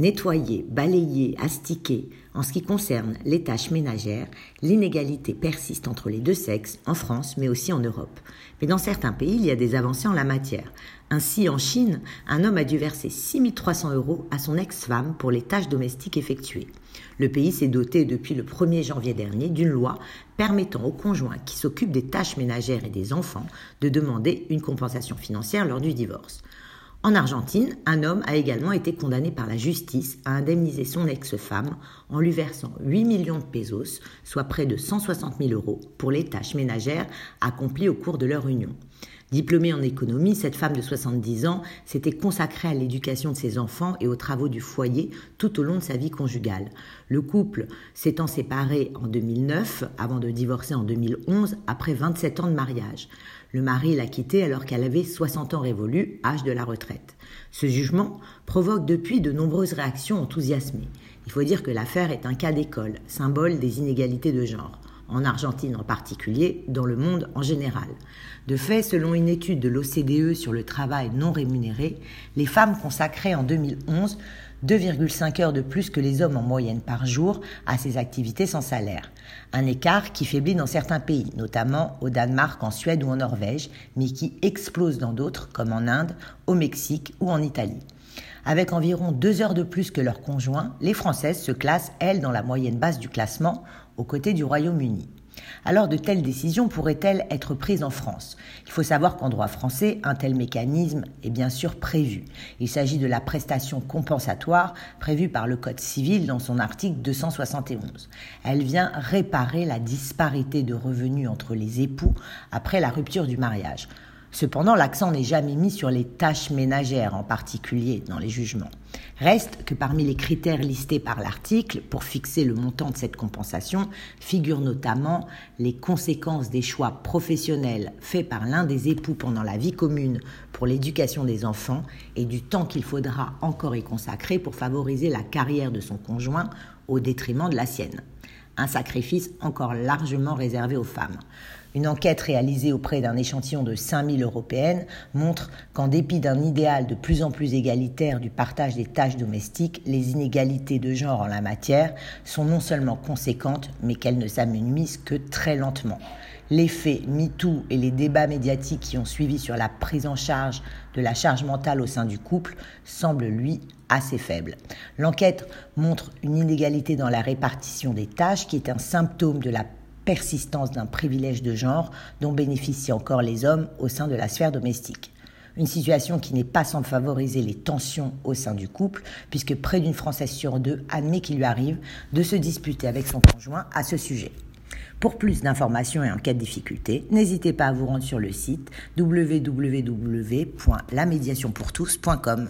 Nettoyer, balayer, astiquer, en ce qui concerne les tâches ménagères, l'inégalité persiste entre les deux sexes, en France mais aussi en Europe. Mais dans certains pays, il y a des avancées en la matière. Ainsi, en Chine, un homme a dû verser 6300 euros à son ex-femme pour les tâches domestiques effectuées. Le pays s'est doté depuis le 1er janvier dernier d'une loi permettant aux conjoints qui s'occupent des tâches ménagères et des enfants de demander une compensation financière lors du divorce. En Argentine, un homme a également été condamné par la justice à indemniser son ex-femme en lui versant 8 millions de pesos, soit près de 160 000 euros, pour les tâches ménagères accomplies au cours de leur union. Diplômée en économie, cette femme de 70 ans s'était consacrée à l'éducation de ses enfants et aux travaux du foyer tout au long de sa vie conjugale. Le couple s'étant séparé en 2009 avant de divorcer en 2011 après 27 ans de mariage. Le mari l'a quittée alors qu'elle avait 60 ans révolus, âge de la retraite. Ce jugement provoque depuis de nombreuses réactions enthousiasmées. Il faut dire que l'affaire est un cas d'école, symbole des inégalités de genre en Argentine en particulier, dans le monde en général. De fait, selon une étude de l'OCDE sur le travail non rémunéré, les femmes consacraient en 2011 2,5 heures de plus que les hommes en moyenne par jour à ces activités sans salaire. Un écart qui faiblit dans certains pays, notamment au Danemark, en Suède ou en Norvège, mais qui explose dans d'autres, comme en Inde, au Mexique ou en Italie. Avec environ deux heures de plus que leurs conjoints, les Françaises se classent, elles, dans la moyenne basse du classement, aux côtés du Royaume-Uni. Alors de telles décisions pourraient-elles être prises en France? Il faut savoir qu'en droit français, un tel mécanisme est bien sûr prévu. Il s'agit de la prestation compensatoire prévue par le Code civil dans son article 271. Elle vient réparer la disparité de revenus entre les époux après la rupture du mariage. Cependant, l'accent n'est jamais mis sur les tâches ménagères en particulier dans les jugements. Reste que parmi les critères listés par l'article pour fixer le montant de cette compensation figurent notamment les conséquences des choix professionnels faits par l'un des époux pendant la vie commune pour l'éducation des enfants et du temps qu'il faudra encore y consacrer pour favoriser la carrière de son conjoint au détriment de la sienne un sacrifice encore largement réservé aux femmes. Une enquête réalisée auprès d'un échantillon de 5000 européennes montre qu'en dépit d'un idéal de plus en plus égalitaire du partage des tâches domestiques, les inégalités de genre en la matière sont non seulement conséquentes, mais qu'elles ne s'amenuisent que très lentement. L'effet MeToo et les débats médiatiques qui ont suivi sur la prise en charge de la charge mentale au sein du couple semblent, lui, assez faibles. L'enquête montre une inégalité dans la répartition des tâches qui est un symptôme de la persistance d'un privilège de genre dont bénéficient encore les hommes au sein de la sphère domestique. Une situation qui n'est pas sans favoriser les tensions au sein du couple, puisque près d'une Française sur deux admet qu'il lui arrive de se disputer avec son conjoint à ce sujet. Pour plus d'informations et en cas de difficulté, n'hésitez pas à vous rendre sur le site www.lamédiationpourtous.com.